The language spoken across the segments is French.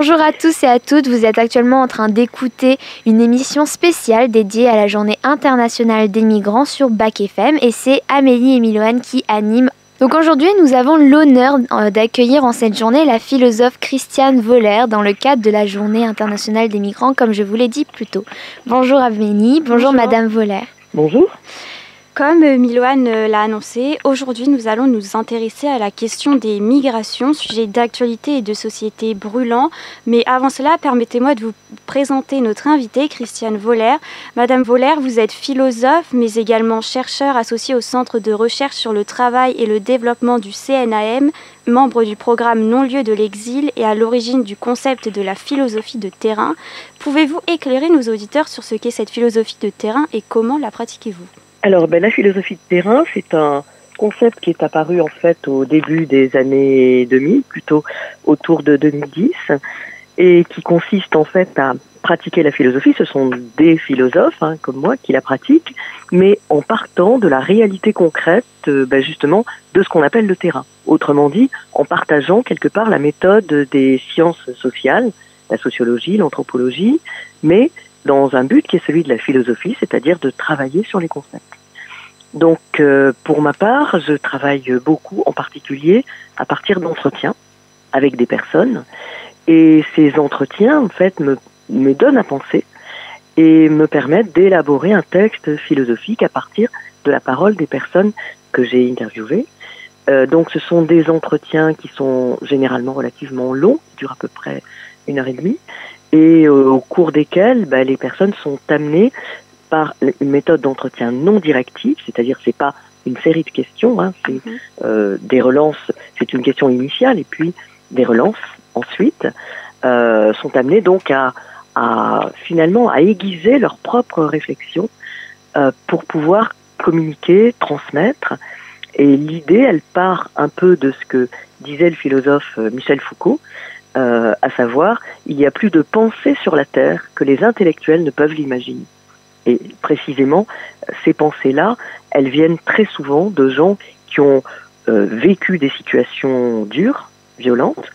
Bonjour à tous et à toutes, vous êtes actuellement en train d'écouter une émission spéciale dédiée à la journée internationale des migrants sur Bac FM et c'est Amélie et Miloane qui animent. Donc aujourd'hui, nous avons l'honneur euh, d'accueillir en cette journée la philosophe Christiane Voller dans le cadre de la journée internationale des migrants, comme je vous l'ai dit plus tôt. Bonjour Amélie, bonjour, bonjour. Madame Voller. Bonjour. Comme Miloane euh, l'a annoncé, aujourd'hui nous allons nous intéresser à la question des migrations, sujet d'actualité et de société brûlant. Mais avant cela, permettez-moi de vous présenter notre invitée, Christiane Voller. Madame Voller, vous êtes philosophe, mais également chercheur associé au Centre de recherche sur le travail et le développement du CNAM, membre du programme Non-lieu de l'exil et à l'origine du concept de la philosophie de terrain. Pouvez-vous éclairer nos auditeurs sur ce qu'est cette philosophie de terrain et comment la pratiquez-vous? Alors, ben, la philosophie de terrain, c'est un concept qui est apparu en fait au début des années 2000, plutôt autour de 2010, et qui consiste en fait à pratiquer la philosophie. Ce sont des philosophes hein, comme moi qui la pratiquent, mais en partant de la réalité concrète, euh, ben, justement, de ce qu'on appelle le terrain. Autrement dit, en partageant quelque part la méthode des sciences sociales, la sociologie, l'anthropologie, mais dans un but qui est celui de la philosophie, c'est-à-dire de travailler sur les concepts. Donc, euh, pour ma part, je travaille beaucoup, en particulier à partir d'entretiens avec des personnes, et ces entretiens, en fait, me, me donnent à penser et me permettent d'élaborer un texte philosophique à partir de la parole des personnes que j'ai interviewées. Euh, donc, ce sont des entretiens qui sont généralement relativement longs, durent à peu près une heure et demie, et euh, au cours desquels bah, les personnes sont amenées par une méthode d'entretien non directive, c'est-à-dire c'est pas une série de questions, hein, c'est mhm. euh, des relances, c'est une question initiale et puis des relances ensuite euh, sont amenées donc à, à, finalement à aiguiser leur propre réflexion euh, pour pouvoir communiquer, transmettre. Et l'idée, elle part un peu de ce que disait le philosophe Michel Foucault, à savoir, il y a plus de pensées sur la Terre que les intellectuels ne peuvent l'imaginer. Et précisément, ces pensées-là, elles viennent très souvent de gens qui ont euh, vécu des situations dures, violentes,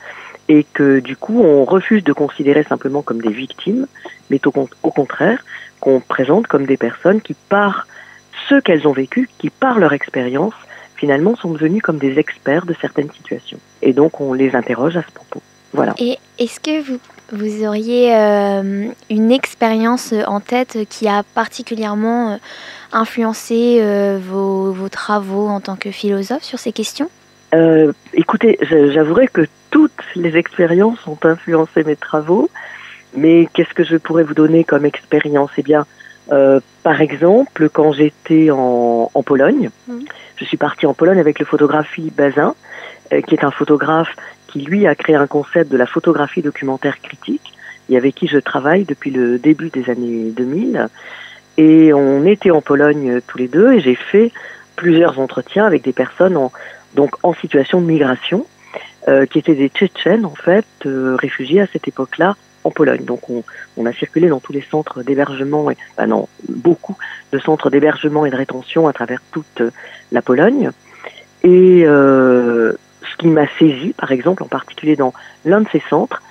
et que du coup, on refuse de considérer simplement comme des victimes, mais au, contraire, qu'on présente comme des personnes qui, par ce qu'elles ont vécu, qui, par leur expérience, finalement, sont devenus comme des experts de certaines situations. Et donc, on les interroge à ce propos. Et est-ce que vous, vous auriez euh, une expérience en tête qui a particulièrement euh, influencé euh, vos, vos, travaux en tant que philosophe sur ces questions? Écoutez, j'avouerai que toutes les expériences ont influencé mes travaux, mais qu'est-ce que je pourrais vous donner comme expérience? Eh bien, par exemple, quand j'étais en, en, Pologne, mmh. je suis partie en Pologne avec le photographe Philippe Bazin, qui est un photographe qui lui a créé un concept de la photographie documentaire critique et avec qui je travaille depuis le début des années 2000. Et on était en Pologne tous les deux et j'ai fait plusieurs entretiens avec des personnes en, donc en situation de migration, euh, qui étaient des Tchétchènes en fait, euh, réfugiés à cette époque-là en Pologne. Donc on, a circulé dans tous les centres d'hébergement, et non, beaucoup de centres d'hébergement et de rétention à travers toute la Pologne. Et euh, ce qui m'a saisi, par exemple, en particulier dans l'un de ces centres,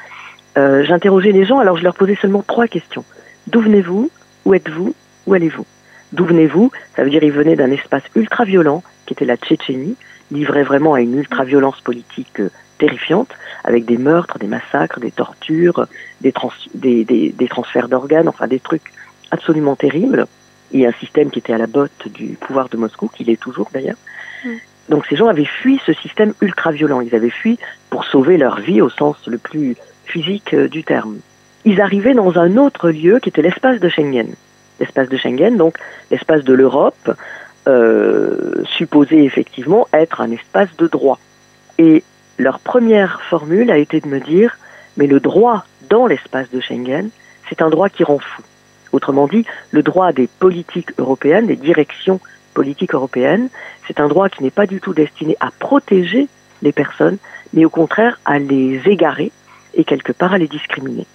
euh, j'interrogeais les gens, alors je leur posais seulement trois questions. D'où venez-vous? Où êtes-vous? Où allez-vous? D'où venez-vous? Ça veut dire ils venaient d'un espace ultra-violent, qui était la Tchétchénie, livré vraiment à une ultra-violence politique euh, terrifiante, avec des meurtres, des massacres, des tortures, des, des, transferts d'organes, enfin des trucs absolument terribles, et un système qui était à la botte du pouvoir de Moscou, qu'il est toujours d'ailleurs. Donc ces gens avaient fui ce système ultra-violent. Ils avaient fui pour sauver leur vie au sens le plus physique euh, du terme. Ils arrivaient dans un autre lieu qui était l'espace de Schengen. L'espace de Schengen, donc l'espace de l'Europe, euh, supposé effectivement être un espace de droit. Et leur première formule a été de me dire, mais le droit dans l'espace de Schengen, c'est un droit qui rend fou. Autrement dit, le droit des politiques européennes, des directions politique européenne. C'est un droit qui n'est pas du tout destiné à protéger les personnes, mais au contraire à les égarer et quelque part à les discriminer.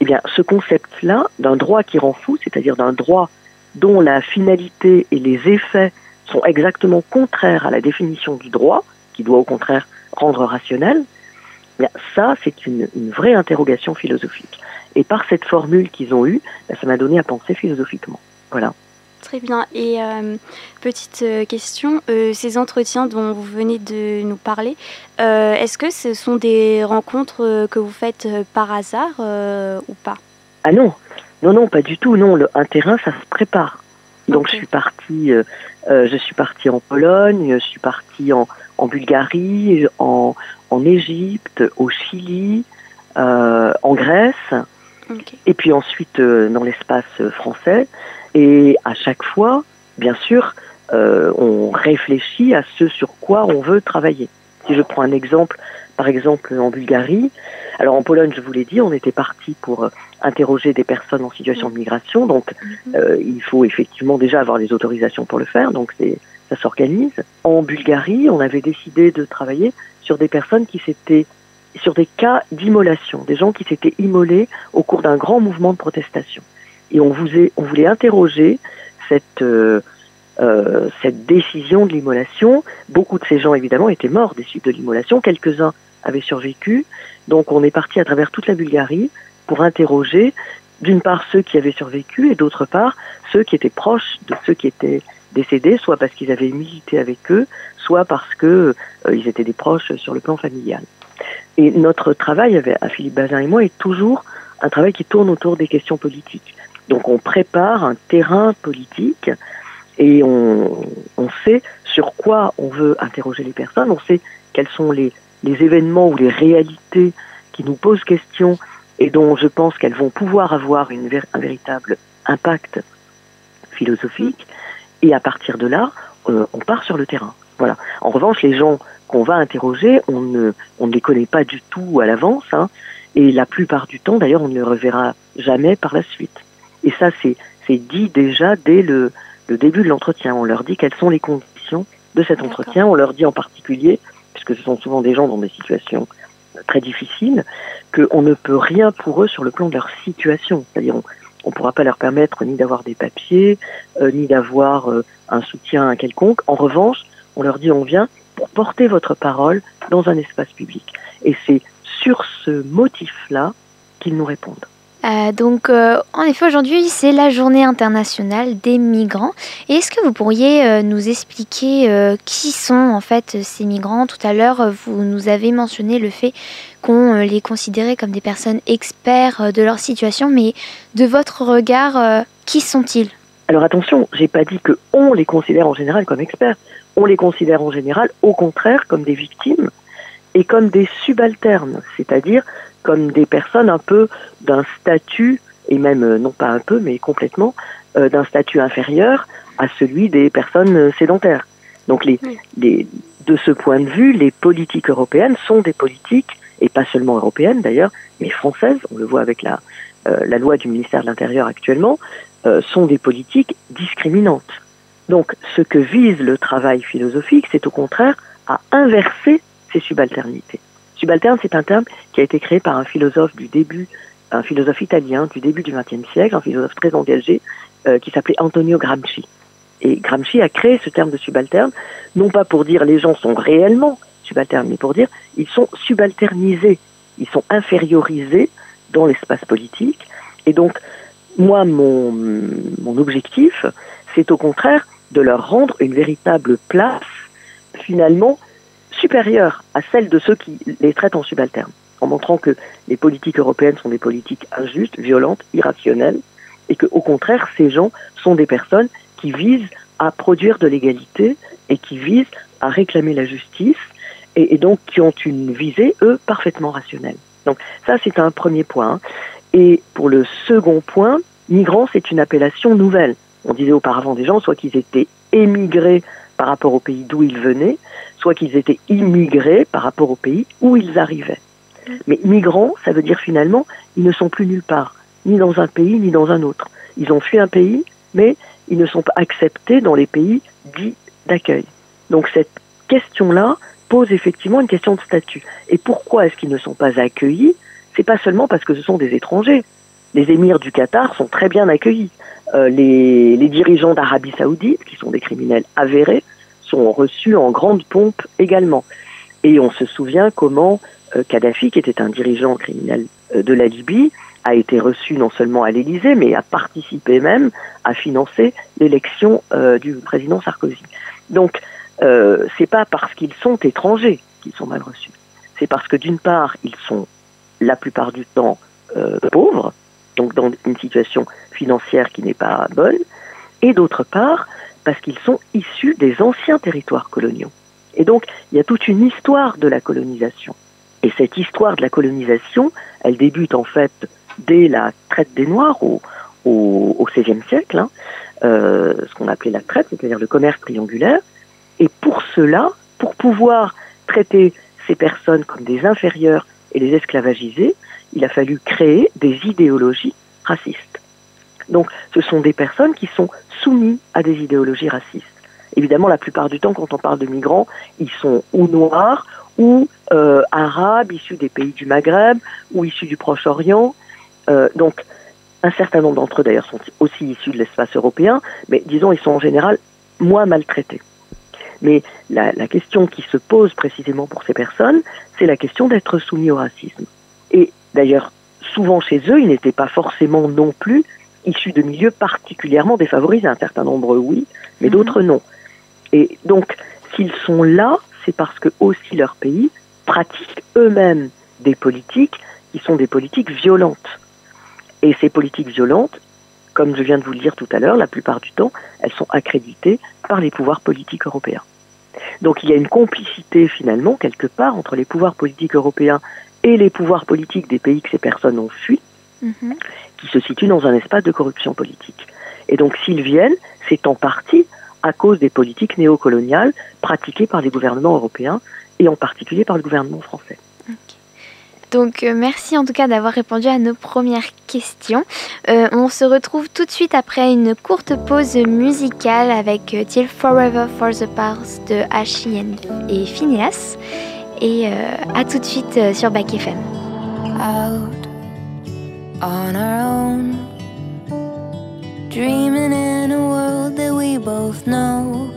Eh bien, ce concept-là d'un droit qui rend fou, c'est-à-dire d'un droit dont la finalité et les effets sont exactement contraires à la définition du droit, qui doit au contraire rendre rationnel, Bien, ça, c'est une, vraie interrogation philosophique. Et par cette formule qu'ils ont eue, ben, ça m'a donné à penser philosophiquement. Voilà. Très bien. Et euh, petite euh, question, euh, ces entretiens dont vous venez de nous parler, est-ce que ce sont des rencontres que vous faites par hasard ou pas? Ah non, non, non, pas du tout. Non, le, un terrain, ça se prépare. Donc je suis partie, je suis partie en Pologne, je suis partie en, en Bulgarie, en, en Égypte, au Chili, en Grèce, et puis ensuite dans l'espace français. Et à chaque fois, bien sûr, euh, on réfléchit à ce sur quoi on veut travailler. Si je prends un exemple, par exemple en Bulgarie, alors en Pologne, je vous l'ai dit, on était parti pour euh, interroger des personnes en situation de migration, donc mhm. euh, il faut effectivement déjà avoir les autorisations pour le faire, donc ça s'organise. En Bulgarie, on avait décidé de travailler sur des personnes qui s'étaient sur des cas d'immolation, des gens qui s'étaient immolés au cours d'un grand mouvement de protestation et on, on voulait interroger cette, euh, euh, cette décision de l'immolation. Beaucoup de ces gens, évidemment, étaient morts des suites de l'immolation. Quelques-uns avaient survécu. Donc on est parti à travers toute la Bulgarie pour interroger, d'une part, ceux qui avaient survécu et d'autre part, ceux qui étaient proches de ceux qui étaient décédés, soit parce qu'ils avaient milité avec eux, soit parce que euh, ils étaient des proches sur le plan familial. Et notre travail, avec, à Philippe Bazin et moi, est toujours un travail qui tourne autour des questions politiques. Donc on prépare un terrain politique et on, sait sur quoi on veut interroger les personnes, on sait quels sont les, événements ou les réalités qui nous posent question et dont je pense qu'elles vont pouvoir avoir une, un véritable impact philosophique. Et à partir de là, euh, on part sur le terrain. Voilà. En revanche, les gens qu'on va interroger, on ne, on ne les connaît pas du tout à l'avance, hein, et la plupart du temps, d'ailleurs, on ne les reverra jamais par la suite. Et ça, c'est dit déjà dès le, le début de l'entretien. On leur dit quelles sont les conditions de cet entretien. On leur dit en particulier, puisque ce sont souvent des gens dans des situations très difficiles, qu'on ne peut rien pour eux sur le plan de leur situation. C'est-à-dire, on ne pourra pas leur permettre ni d'avoir des papiers, euh, ni d'avoir euh, un soutien quelconque. En revanche, on leur dit on vient pour porter votre parole dans un espace public. Et c'est sur ce motif-là qu'ils nous répondent. Euh, donc, euh, en effet, aujourd'hui, c'est la journée internationale des migrants. Et est-ce que vous pourriez euh, nous expliquer qui sont en fait ces migrants? Tout à l'heure, vous nous avez mentionné le fait qu'on les considérait comme des personnes experts de leur situation, mais de votre regard, qui sont-ils? Alors attention, j'ai pas dit que on les considère en général comme experts. On les considère en général, au contraire, comme des victimes et comme des subalternes, c'est-à-dire comme des personnes un peu d'un statut, et même euh, non pas un peu, mais complètement, euh, d'un statut inférieur à celui des personnes euh, sédentaires. Donc les, de ce point de vue, les politiques européennes sont des politiques, et pas seulement européennes d'ailleurs, mais françaises, on le voit avec la, la loi du ministère de l'Intérieur actuellement, sont des politiques discriminantes. Donc ce que vise le travail philosophique, c'est au contraire à inverser ces subalternités. Subalterne, c'est un terme qui a été créé par un philosophe du début, un philosophe italien du début du XXe siècle, un philosophe très engagé, euh, qui s'appelait Antonio Gramsci. Et Gramsci a créé ce terme de subalterne, non pas pour dire les gens sont réellement subalternes, mais pour dire ils sont subalternisés, ils sont infériorisés dans l'espace politique. Et donc, moi, mon, mon objectif, c'est au contraire de leur rendre une véritable place, finalement, supérieure à celle de ceux qui les traitent en subalternes, en montrant que les politiques européennes sont des politiques injustes, violentes, irrationnelles, et que au contraire, ces gens sont des personnes qui visent à produire de l'égalité et qui visent à réclamer la justice, et, donc qui ont une visée, eux, parfaitement rationnelle. Donc ça, c'est un premier point. Et pour le second point, migrants, c'est une appellation nouvelle. On disait auparavant des gens, soit qu'ils étaient émigrés par rapport au pays d'où ils venaient, soit qu'ils étaient immigrés par rapport au pays où ils arrivaient. Mais migrants, ça veut dire finalement, ils ne sont plus nulle part, ni dans un pays, ni dans un autre. Ils ont fui un pays, mais ils ne sont pas acceptés dans les pays dits d'accueil. Donc cette question-là pose effectivement une question de statut. Et pourquoi est-ce qu'ils ne sont pas accueillis? C'est pas seulement parce que ce sont des étrangers. Les émirs du Qatar sont très bien accueillis. Euh, les, les dirigeants d'Arabie Saoudite, qui sont des criminels avérés, sont reçus en grande pompe également. Et on se souvient comment euh, Kadhafi, qui était un dirigeant criminel euh, de la Libye, a été reçu non seulement à l'Élysée, mais a participé même à financer l'élection euh, du président Sarkozy. Donc, euh, c'est pas parce qu'ils sont étrangers qu'ils sont mal reçus. C'est parce que d'une part, ils sont la plupart du temps pauvres, donc dans une situation financière qui n'est pas bonne, et d'autre part, parce qu'ils sont issus des anciens territoires coloniaux. Et donc, il y a toute une histoire de la colonisation. Et cette histoire de la colonisation, elle débute en fait dès la traite des Noirs au, XVIe siècle, hein, euh, ce qu'on appelait la traite, c'est-à-dire le commerce triangulaire. Et pour cela, pour pouvoir traiter ces personnes comme des inférieurs et les esclavagiser, il a fallu créer des idéologies racistes. Donc ce sont des personnes qui sont soumises à des idéologies racistes. Évidemment, la plupart du temps, quand on parle de migrants, ils sont ou noirs ou euh, arabes, issus des pays du Maghreb ou issus du Proche-Orient. Euh, donc, un certain nombre d'entre eux, d'ailleurs, sont aussi issus de l'espace européen, mais disons, ils sont en général moins maltraités. Mais la, la question qui se pose précisément pour ces personnes, c'est la question d'être soumis au racisme. Et d'ailleurs, souvent chez eux, ils n'étaient pas forcément non plus issus de milieux particulièrement défavorisés. Un certain nombre, oui, mais d'autres, non. Et donc, s'ils sont là, c'est parce que aussi leur pays pratique eux-mêmes des politiques qui sont des politiques violentes. Et ces politiques violentes, comme je viens de vous le dire tout à l'heure, la plupart du temps, elles sont accréditées par les pouvoirs politiques européens. Donc il y a une complicité finalement quelque part entre les pouvoirs politiques européens et les pouvoirs politiques des pays que ces personnes ont fui, Qui se situent dans un espace de corruption politique. Et donc s'ils viennent, c'est en partie à cause des politiques néocoloniales pratiquées par les gouvernements européens et en particulier par le gouvernement français. Donc euh, merci en tout cas d'avoir répondu à nos premières questions. Euh, on se retrouve tout de suite après une courte pause musicale avec euh, Till Forever for the Past de Hashi et Phineas. Et euh, à tout de suite sur Back FM. out on our own, dreaming in a world that we both know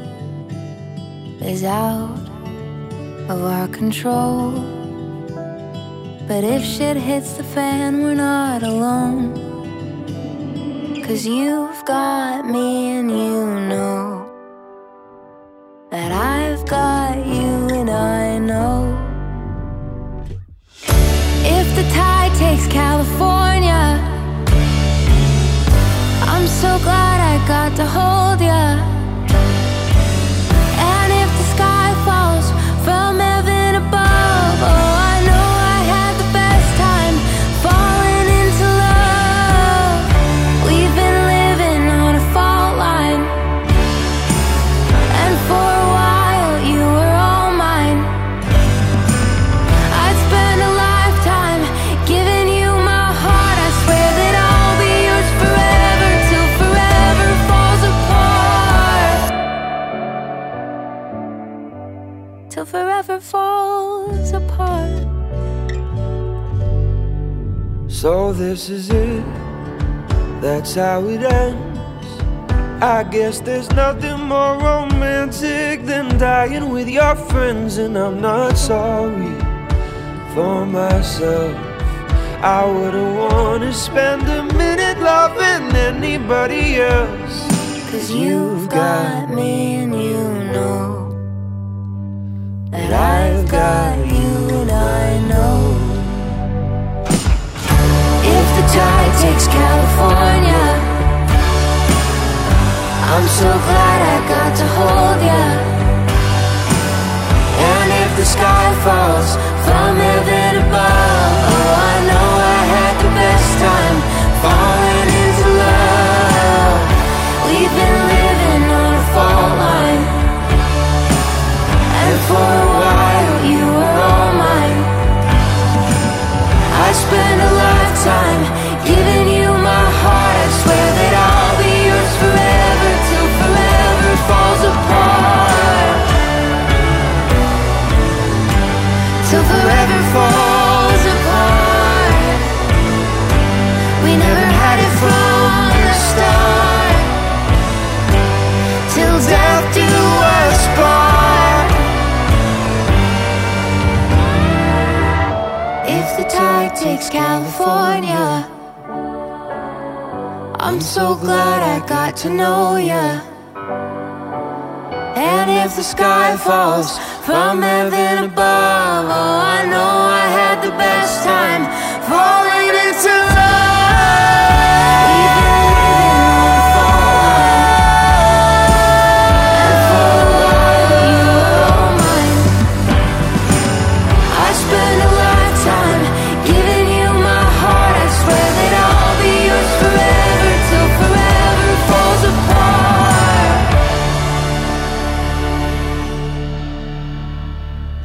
is out of our control. But if shit hits the fan, we're not alone. Cause you've got me and you know this is it, that's how it ends. I guess there's nothing more romantic than dying with your friends, and I'm not sorry for myself. I wouldn't want to spend a minute loving anybody else. Cause you've got me and you know that I've got you and I know. Tide takes California, I'm so glad I got to hold ya. And if the sky falls from heaven above, oh, I know I had the best time falling into love. We've been living on a fault line, and for takes California. I'm so glad I got to know ya. And if the sky falls from heaven above, oh, I know I had the best time falling into love.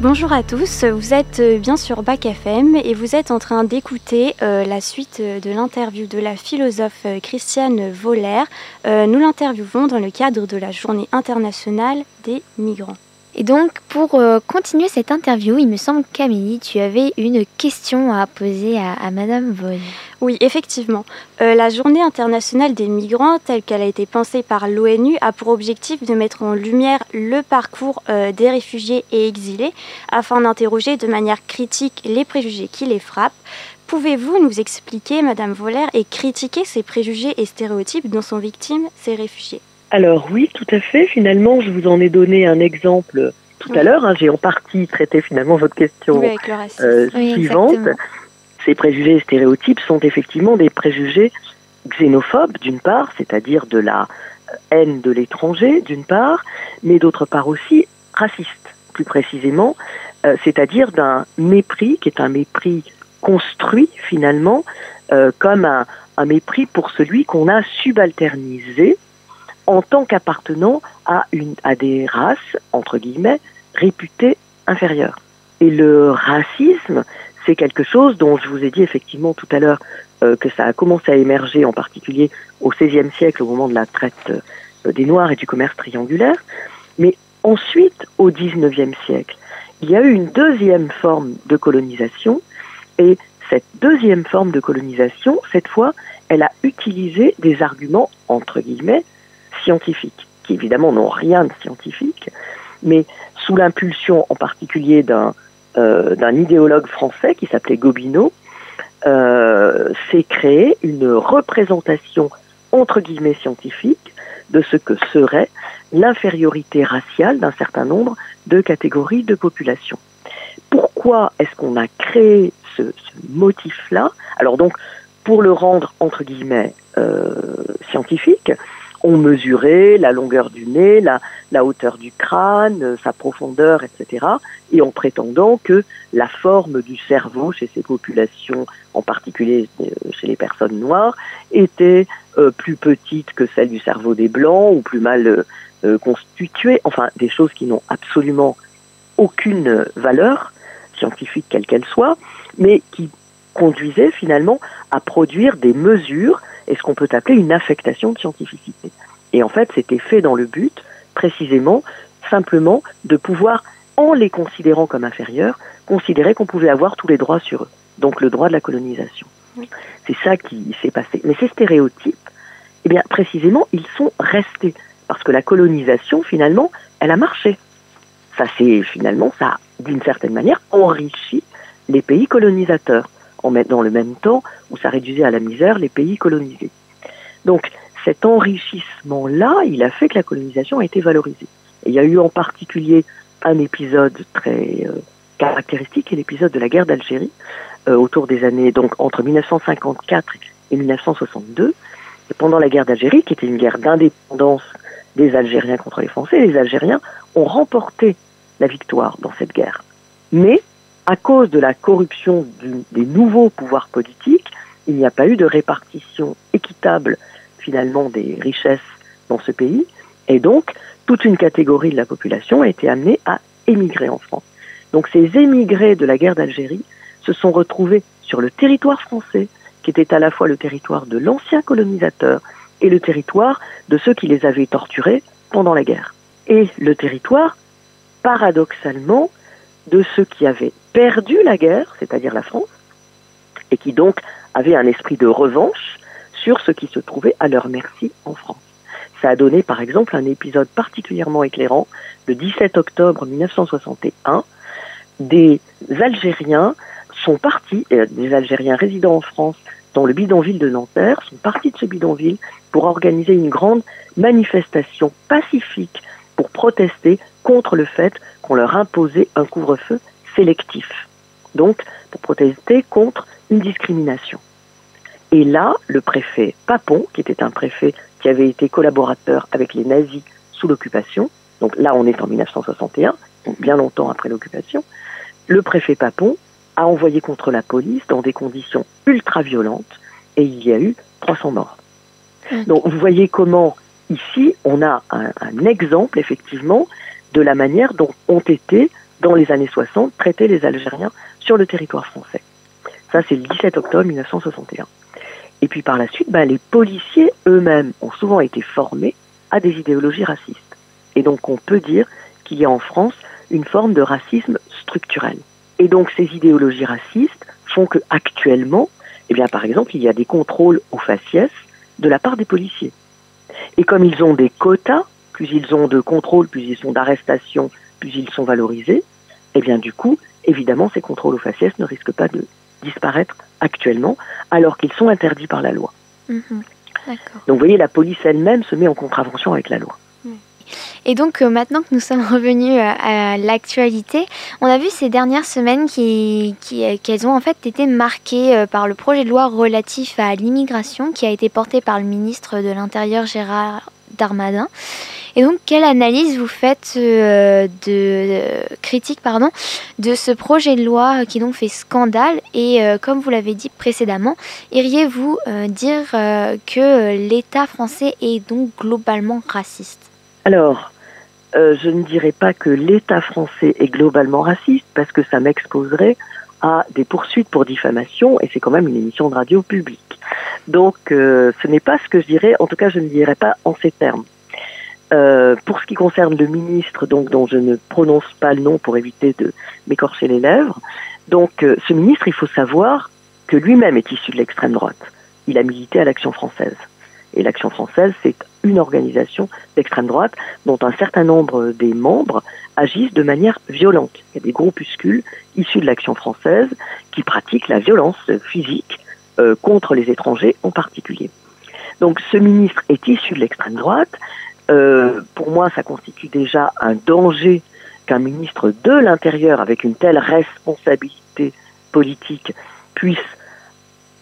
Bonjour à tous, vous êtes euh, bien sur Bac FM et vous êtes en train d'écouter euh, la suite euh, de l'interview de la philosophe Christiane Voller. Nous l'interviewons dans le cadre de la Journée internationale des migrants. Et donc, pour euh, continuer cette interview, il me semble qu'Amélie, tu avais une question à poser à, Madame Voll. Oui, effectivement. Euh, la Journée internationale des migrants, telle qu'elle a été pensée par l'ONU, a pour objectif de mettre en lumière le parcours euh, des réfugiés et exilés afin d'interroger de manière critique les préjugés qui les frappent. Pouvez-vous nous expliquer, Madame Voller, et critiquer ces préjugés et stéréotypes dont sont victimes ces réfugiés? Alors oui, tout à fait. Finalement, je vous en ai donné un exemple tout à l'heure. hein. J'ai en partie traité finalement votre question Oui, euh, Oui, suivante. exactement. Ces préjugés et stéréotypes sont effectivement des préjugés xénophobes, d'une part, c'est-à-dire de la euh, haine de l'étranger, d'une part, mais d'autre part aussi racistes, plus précisément, euh, c'est-à-dire d'un mépris qui est un mépris construit finalement euh, comme un, un mépris pour celui qu'on a subalternisé en tant qu'appartenant à, une, à des races, entre guillemets, réputées inférieures. Et le racisme, c'est quelque chose dont je vous ai dit effectivement tout à l'heure euh, que ça a commencé à émerger en particulier au XVIe siècle au moment de la traite euh, des Noirs et du commerce triangulaire. Mais ensuite, au XIXe siècle, il y a eu une deuxième forme de colonisation et cette deuxième forme de colonisation, cette fois, elle a utilisé des arguments, entre guillemets, scientifiques, qui évidemment n'ont rien de scientifique, mais sous l'impulsion en particulier d'un euh, idéologue français qui s'appelait Gobineau, euh, s'est créée une représentation entre guillemets scientifique de ce que serait l'infériorité raciale d'un certain nombre de catégories de population. Pourquoi est-ce qu'on a créé ce, ce motif-là? Alors donc, pour le rendre entre guillemets euh, scientifique, on mesurait la longueur du nez, la, hauteur du crâne, euh, sa profondeur, etc. Et en prétendant que la forme du cerveau chez ces populations, en particulier euh, chez les personnes noires, était euh, plus petite que celle du cerveau des blancs ou plus mal constituée. Enfin, des choses qui n'ont absolument aucune valeur scientifique quelle qu'elle soit, mais qui conduisaient finalement à produire des mesures et ce qu'on peut appeler une affectation de scientificité. Et en fait, c'était fait dans le but, précisément, simplement, de pouvoir, en les considérant comme inférieurs, considérer qu'on pouvait avoir tous les droits sur eux. Donc le droit de la colonisation. Oui. C'est ça qui s'est passé. Mais ces stéréotypes, eh bien, précisément, ils sont restés. Parce que la colonisation, finalement, elle a marché. Ça, c'est finalement, ça a, d'une certaine manière, enrichi les pays colonisateurs, en met- dans le même temps où ça réduisait à la misère les pays colonisés. Donc, cet enrichissement-là, il a fait que la colonisation a été valorisée. Et il y a eu en particulier un épisode très euh, caractéristique, qui l'épisode de la guerre d'Algérie, euh, autour des années, donc entre 1954 et 1962. Et pendant la guerre d'Algérie, qui était une guerre d'indépendance des Algériens contre les Français, les Algériens ont remporté la victoire dans cette guerre. Mais, à cause de la corruption des nouveaux pouvoirs politiques, il n'y a pas eu de répartition équitable finalement des richesses dans ce pays, et donc toute une catégorie de la population a été amenée à émigrer en France. Donc ces émigrés de la guerre d'Algérie se sont retrouvés sur le territoire français, qui était à la fois le territoire de l'ancien colonisateur et le territoire de ceux qui les avaient torturés pendant la guerre. Et le territoire, paradoxalement, de ceux qui avaient perdu la guerre, c'est-à-dire la France, et qui donc avaient un esprit de revanche sur ce qui se trouvait à leur merci en France. Ça a donné par exemple un épisode particulièrement éclairant le 17 octobre 1961 des Algériens sont partis, des Algériens résidant en France dans le bidonville de Nanterre, sont partis de ce bidonville pour organiser une grande manifestation pacifique pour protester contre le fait qu'on leur imposait un couvre-feu sélectif. Donc, pour protester contre une discrimination. Et là, le préfet Papon, qui était un préfet qui avait été collaborateur avec les nazis sous l'occupation, donc là on est en 1961, donc bien longtemps après l'occupation, le préfet Papon a envoyé contre la police dans des conditions ultra violentes et il y a eu 300 morts. Mmh. Donc vous voyez comment ici on a un, exemple effectivement de la manière dont ont été dans les années 60 traités les Algériens sur le territoire français. Ça c'est le 17 octobre 1961. Et puis par la suite, ben, les policiers eux-mêmes ont souvent été formés à des idéologies racistes. Et donc on peut dire qu'il y a en France une forme de racisme structurel. Et donc ces idéologies racistes font que actuellement, eh bien par exemple, il y a des contrôles aux faciès de la part des policiers. Et comme ils ont des quotas, plus ils ont de contrôles, plus ils sont d'arrestations, plus ils sont valorisés, eh bien du coup, évidemment, ces contrôles aux faciès ne risquent pas de disparaître actuellement, alors qu'ils sont interdits par la loi. Mhm. Donc vous voyez, la police elle-même se met en contravention avec la loi. Et donc euh, maintenant que nous sommes revenus à, l'actualité, on a vu ces dernières semaines qu'elles qui, ont en fait été marquées euh, par le projet de loi relatif à l'immigration qui a été porté par le ministre de l'Intérieur Gérard Darmanin. Et donc, quelle analyse vous faites euh, de critique de ce projet de loi qui donc fait scandale Et comme vous l'avez dit précédemment, iriez-vous dire que l'État français est donc globalement raciste? Alors, euh, je ne dirais pas que l'État français est globalement raciste parce que ça m'exposerait à des poursuites pour diffamation et c'est quand même une émission de radio publique. Donc, euh, ce n'est pas ce que je dirais. En tout cas, je ne dirais pas en ces termes. Euh, pour ce qui concerne le ministre, donc dont je ne prononce pas le nom pour éviter de m'écorcher les lèvres, donc ce ministre, il faut savoir que lui-même est issu de l'extrême droite. Il a milité à l'Action française. Et l'Action française, c'est une organisation d'extrême droite dont un certain nombre des membres agissent de manière violente. Il y a des groupuscules issus de l'Action française qui pratiquent la violence physique euh, contre les étrangers en particulier. Donc ce ministre est issu de l'extrême droite. Euh, pour moi, ça constitue déjà un danger qu'un ministre de l'Intérieur avec une telle responsabilité politique puisse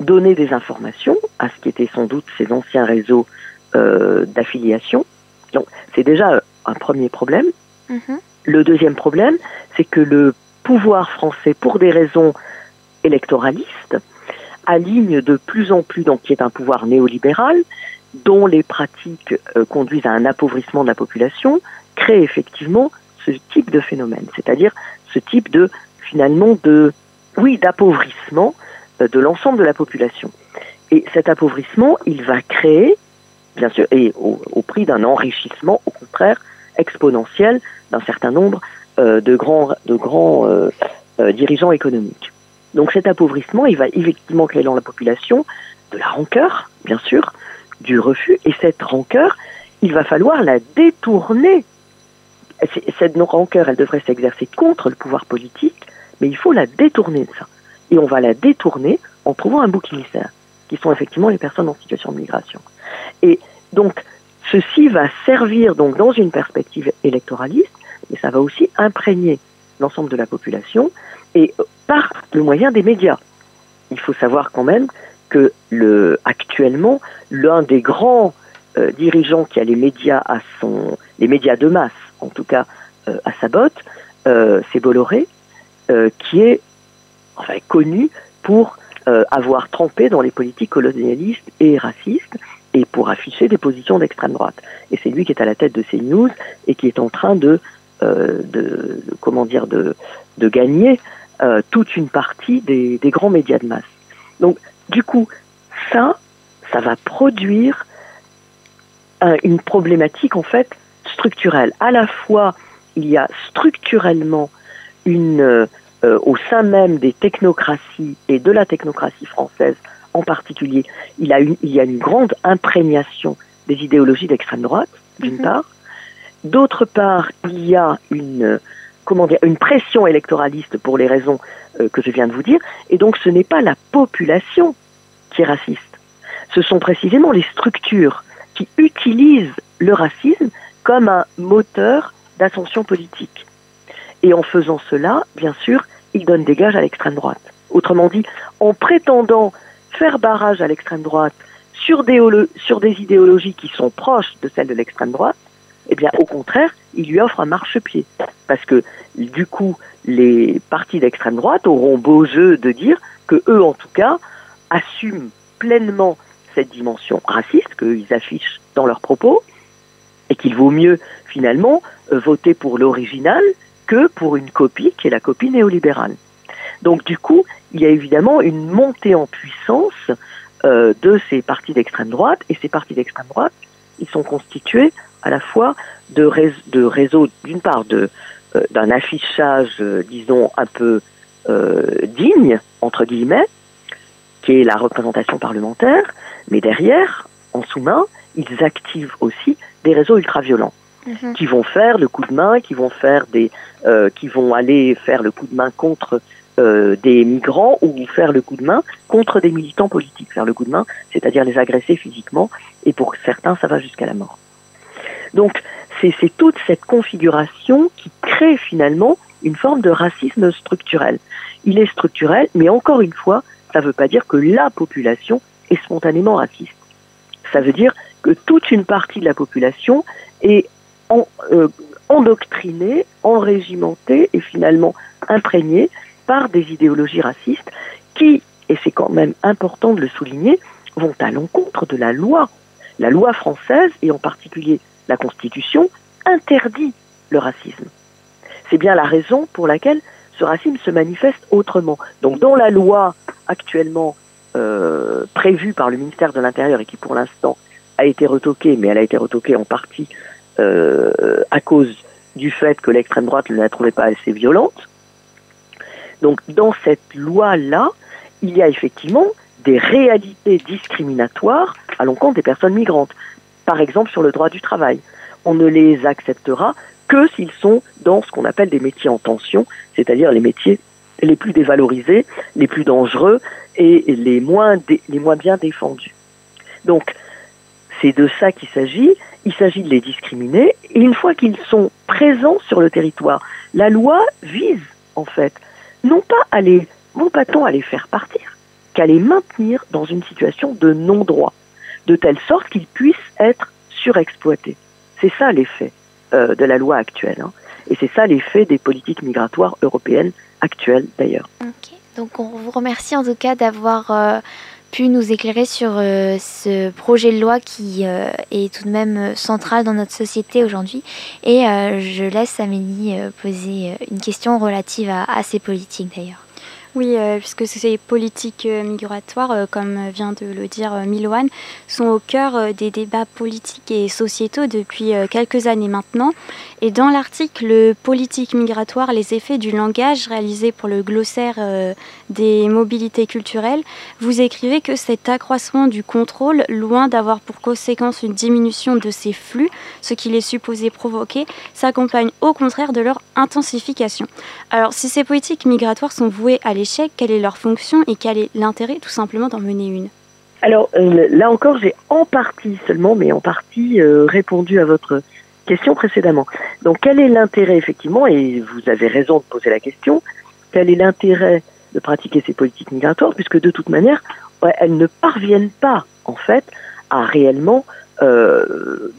donner des informations à ce qui était sans doute ces anciens réseaux euh, d'affiliation. Donc c'est déjà un premier problème. Mhm. Le deuxième problème, c'est que le pouvoir français, pour des raisons électoralistes, aligne de plus en plus, donc qui est un pouvoir néolibéral, dont les pratiques euh, conduisent à un appauvrissement de la population, crée effectivement ce type de phénomène, c'est-à-dire ce type de finalement de oui d'appauvrissement euh, de l'ensemble de la population. Et cet appauvrissement, il va créer, bien sûr, et au, prix d'un enrichissement, au contraire, exponentiel d'un certain nombre euh, de grands, de grands euh, dirigeants économiques. Donc cet appauvrissement, il va effectivement créer dans la population de la rancœur, bien sûr, du refus, et cette rancœur, il va falloir la détourner. Cette rancœur, elle devrait s'exercer contre le pouvoir politique, mais il faut la détourner de ça et on va la détourner en trouvant un bouc émissaire, qui sont effectivement les personnes en situation de migration. Et donc, ceci va servir donc dans une perspective électoraliste, mais ça va aussi imprégner l'ensemble de la population et par le moyen des médias. Il faut savoir quand même que le, actuellement, l'un des grands euh, dirigeants qui a les médias à son, les médias de masse, en tout cas euh, à sa botte, euh, c'est Bolloré, qui est enfin, connu pour euh, avoir trempé dans les politiques colonialistes et racistes et pour afficher des positions d'extrême droite. Et c'est lui qui est à la tête de ces news et qui est en train de, euh, de, comment dire, de, de gagner euh, toute une partie des, des, grands médias de masse. Donc, du coup, ça, ça va produire une problématique en fait structurelle. À la fois, il y a structurellement une euh, au sein même des technocraties et de la technocratie française en particulier, il, a une, il y a une grande imprégnation des idéologies d'extrême droite, d'une mhm. part. D'autre part, il y a une, comment dire, une pression électoraliste pour les raisons euh, que je viens de vous dire, et donc ce n'est pas la population qui est raciste. Ce sont précisément les structures qui utilisent le racisme comme un moteur d'ascension politique. Et en faisant cela, bien sûr, ils donnent des gages à l'extrême droite. Autrement dit, en prétendant faire barrage à l'extrême droite sur des, idéologies qui sont proches de celles de l'extrême droite, eh bien, au contraire, il lui offre un marchepied. Parce que, du coup, les partis d'extrême droite auront beau jeu de dire que eux, en tout cas, assument pleinement cette dimension raciste qu'ils affichent dans leurs propos et qu'il vaut mieux, finalement, voter pour l'original que pour une copie qui est la copie néolibérale. Donc, du coup, il y a évidemment une montée en puissance euh, de ces partis d'extrême droite et ces partis d'extrême droite, ils sont constitués à la fois de, de réseaux, d'une part, de, euh, d'un affichage, euh, disons, un peu euh, digne, entre guillemets, qui est la représentation parlementaire, mais derrière, en sous-main, ils activent aussi des réseaux ultra-violents. Mhm. qui vont faire le coup de main, qui vont faire des, qui vont aller faire le coup de main contre des migrants ou faire le coup de main contre des militants politiques. Faire le coup de main, c'est-à-dire les agresser physiquement, et pour certains, ça va jusqu'à la mort. Donc c'est toute cette configuration qui crée finalement une forme de racisme structurel. Il est structurel, mais encore une fois, ça ne veut pas dire que la population est spontanément raciste. Ça veut dire que toute une partie de la population est euh, endoctrinée, enrégimentée et finalement imprégnée par des idéologies racistes qui, et c'est quand même important de le souligner, vont à l'encontre de la loi. La loi française, et en particulier la Constitution interdit le racisme. C'est bien la raison pour laquelle ce racisme se manifeste autrement. Donc dans la loi actuellement euh, prévue par le ministère de l'Intérieur et qui pour l'instant a été retoquée, mais elle a été retoquée en partie euh, à cause du fait que l'extrême droite ne la trouvait pas assez violente. Donc dans cette loi-là, il y a effectivement des réalités discriminatoires à l'encontre des personnes migrantes par exemple sur le droit du travail. On ne les acceptera que s'ils sont dans ce qu'on appelle des métiers en tension, c'est-à-dire les métiers les plus dévalorisés, les plus dangereux et les moins, les moins bien défendus. Donc, c'est de ça qu'il s'agit. Il s'agit de les discriminer. Et une fois qu'ils sont présents sur le territoire, la loi vise, en fait, non pas à les, non pas à les faire partir, qu'à les maintenir dans une situation de non-droit de telle sorte qu'ils puissent être surexploités. C'est ça l'effet euh, de la loi actuelle. Hein. Et c'est ça l'effet des politiques migratoires européennes actuelles d'ailleurs. Donc on vous remercie en tout cas d'avoir euh, pu nous éclairer sur euh, ce projet de loi qui est tout de même central dans notre société aujourd'hui. Et je laisse Amélie poser une question relative à ces politiques d'ailleurs. Oui, euh, puisque ces politiques euh, migratoires, euh, comme vient de le dire Miloane, sont au cœur des débats politiques et sociétaux depuis quelques années maintenant. Et dans l'article Politique migratoire, les effets du langage réalisé pour le glossaire des mobilités culturelles, vous écrivez que cet accroissement du contrôle, loin d'avoir pour conséquence une diminution de ces flux, ce qu'il est supposé provoquer, s'accompagne au contraire de leur intensification. Alors, si ces politiques migratoires sont vouées à l'échec, quelle est leur fonction et quel est l'intérêt tout simplement d'en mener une? Alors euh, là encore, j'ai en partie seulement, mais en partie euh, répondu à votre question précédemment. Donc quel est l'intérêt? Effectivement, et vous avez raison de poser la question, quel est l'intérêt de pratiquer ces politiques migratoires, puisque de toute manière, elles ne parviennent pas, en fait, à réellement euh,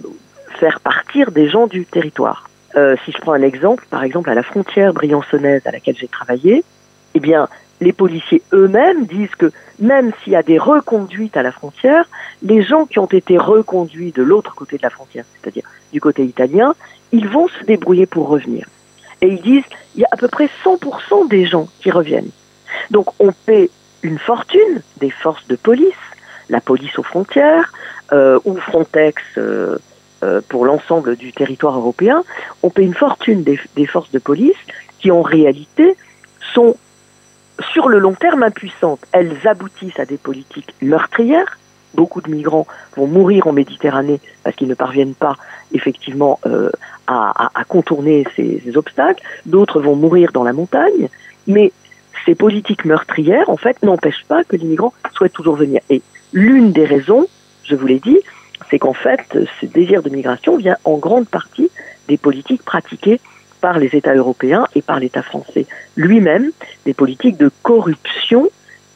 faire partir des gens du territoire. Euh, si je prends un exemple, par exemple à la frontière briançonnaise à laquelle j'ai travaillé, eh bien, les policiers eux-mêmes disent que même s'il y a des reconduites à la frontière, les gens qui ont été reconduits de l'autre côté de la frontière, c'est-à-dire du côté italien, ils vont se débrouiller pour revenir. Et ils disent, il y a à peu près 100% des gens qui reviennent. Donc on paie une fortune des forces de police, la police aux frontières euh, ou Frontex euh, euh, pour l'ensemble du territoire européen, on paie une fortune des, forces de police qui en réalité sont sur le long terme impuissantes. Elles aboutissent à des politiques meurtrières beaucoup de migrants vont mourir en Méditerranée parce qu'ils ne parviennent pas effectivement à, contourner ces, obstacles. D'autres vont mourir dans la montagne. Ces politiques meurtrières, en fait, n'empêchent pas que les migrants souhaitent toujours venir. Et l'une des raisons, je vous l'ai dit, c'est qu'en fait, ce désir de migration vient en grande partie des politiques pratiquées par les États européens et par l'État français lui-même, des politiques de corruption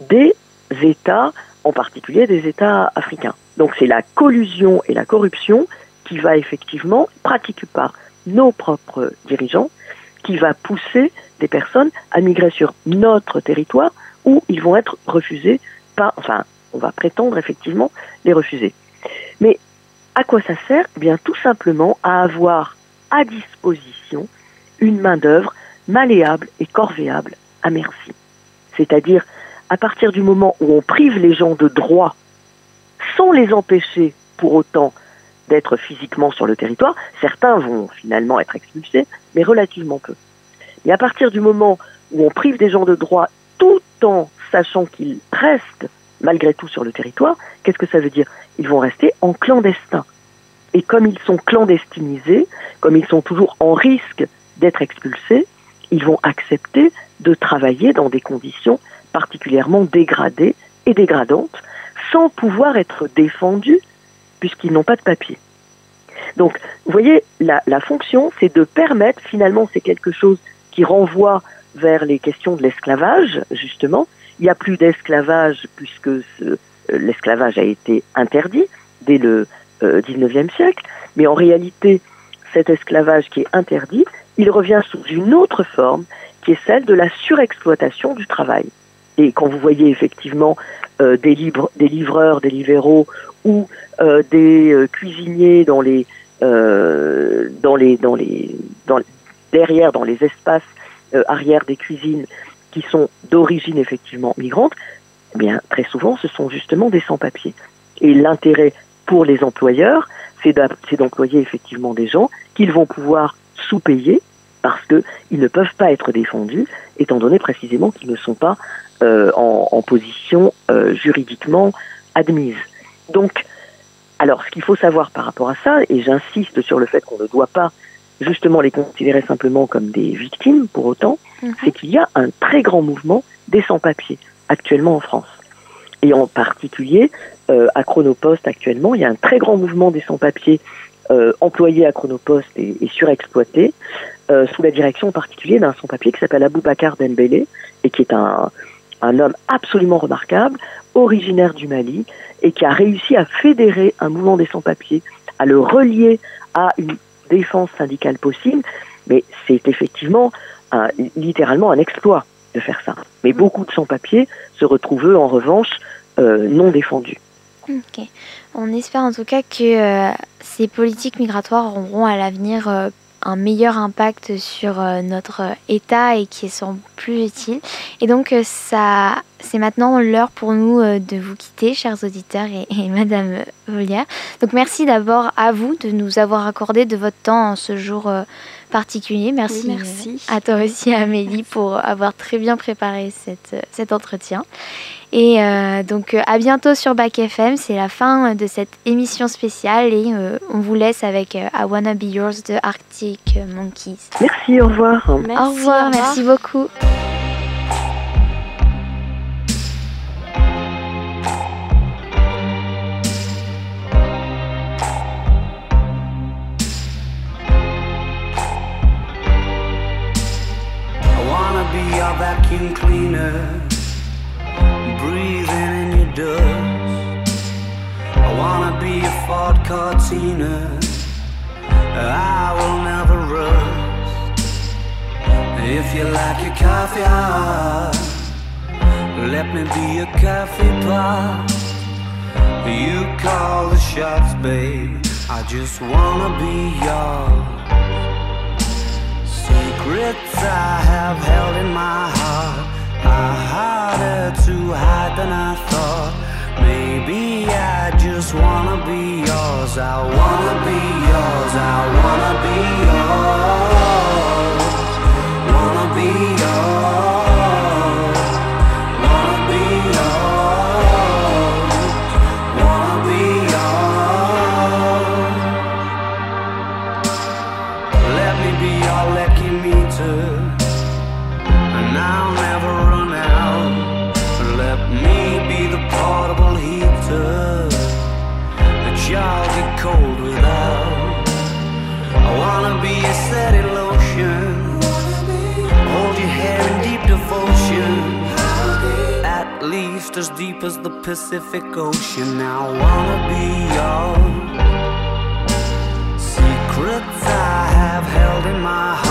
des États, en particulier des États africains. Donc c'est la collusion et la corruption qui va effectivement, pratiquée par nos propres dirigeants, qui va pousser des personnes à migrer sur notre territoire où ils vont être refusés enfin, on va prétendre effectivement les refuser. Mais à quoi ça sert? Eh bien, tout simplement à avoir à disposition une main-d'œuvre malléable et corvéable à merci. C'est-à-dire, à partir du moment où on prive les gens de droits sans les empêcher pour autant d'être physiquement sur le territoire, certains vont finalement être expulsés, mais relativement peu. Et à partir du moment où on prive des gens de droits tout en sachant qu'ils restent malgré tout sur le territoire, qu'est-ce que ça veut dire? Ils vont rester en clandestin. Et comme ils sont clandestinisés, comme ils sont toujours en risque d'être expulsés, ils vont accepter de travailler dans des conditions particulièrement dégradées et dégradantes, sans pouvoir être défendus puisqu'ils n'ont pas de papier. Donc, vous voyez, la, fonction, c'est de permettre, finalement, c'est quelque chose qui renvoie vers les questions de l'esclavage, justement. Il n'y a plus d'esclavage puisque ce, l'esclavage a été interdit dès le euh, 19e siècle, mais en réalité, cet esclavage qui est interdit, il revient sous une autre forme qui est celle de la surexploitation du travail. Et quand vous voyez effectivement euh, des, livres, des livreurs, des libéraux ou euh, des euh, cuisiniers dans les, dans les, dans les, derrière, dans les espaces arrière des cuisines qui sont d'origine effectivement migrante, eh bien très souvent ce sont justement des sans-papiers. Et l'intérêt pour les employeurs, c'est d'employer effectivement des gens qu'ils vont pouvoir sous-payer parce qu'ils ne peuvent pas être défendus, étant donné précisément qu'ils ne sont pas euh, en, en, position euh, juridiquement admise. Donc, alors, ce qu'il faut savoir par rapport à ça, et j'insiste sur le fait qu'on ne doit pas justement les considérer simplement comme des victimes pour autant, mmh. c'est qu'il y a un très grand mouvement des sans-papiers actuellement en France. Et en particulier, euh, à Chronopost actuellement, il y a un très grand mouvement des sans-papiers euh, employés à Chronopost et, et surexploités, euh, sous la direction en particulier d'un sans-papier qui s'appelle Aboubacar Dembélé, et qui est un, un homme absolument remarquable, originaire du Mali, et qui a réussi à fédérer un mouvement des sans-papiers, à le relier à une défense syndicale possible, mais c'est effectivement un, littéralement un exploit de faire ça. Mais beaucoup de sans-papiers se retrouvent eux, en revanche, euh, non défendus. Ok. On espère en tout cas que euh, ces politiques migratoires auront à l'avenir euh, un meilleur impact sur euh, notre état et qui sont plus utiles. Et donc ça, c'est maintenant l'heure pour nous de vous quitter, chers auditeurs et, et Madame Volière. Donc merci d'abord à vous de nous avoir accordé de votre temps en ce jour particulier. Merci, oui, merci. à toi aussi Amélie pour avoir très bien préparé cette, cet entretien. Et euh, donc à bientôt sur Bac FM, c'est la fin de cette émission spéciale et euh, on vous laisse avec euh, I Wanna Be Yours de Arctic Monkeys. Merci, au revoir. Merci, au revoir, merci beaucoup. Breathing in your dust. I wanna be a Ford Cortina, I will never rust. If you like your coffee hot, let me be a coffee pot. You call the shots, babe. I just wanna be yours secrets I have held in my heart are harder to hide than I thought. Maybe I just wanna be yours. I wanna be yours. I wanna be yours. Wanna be yours. as deep as the Pacific Ocean. I wanna be your secrets I have held in my heart.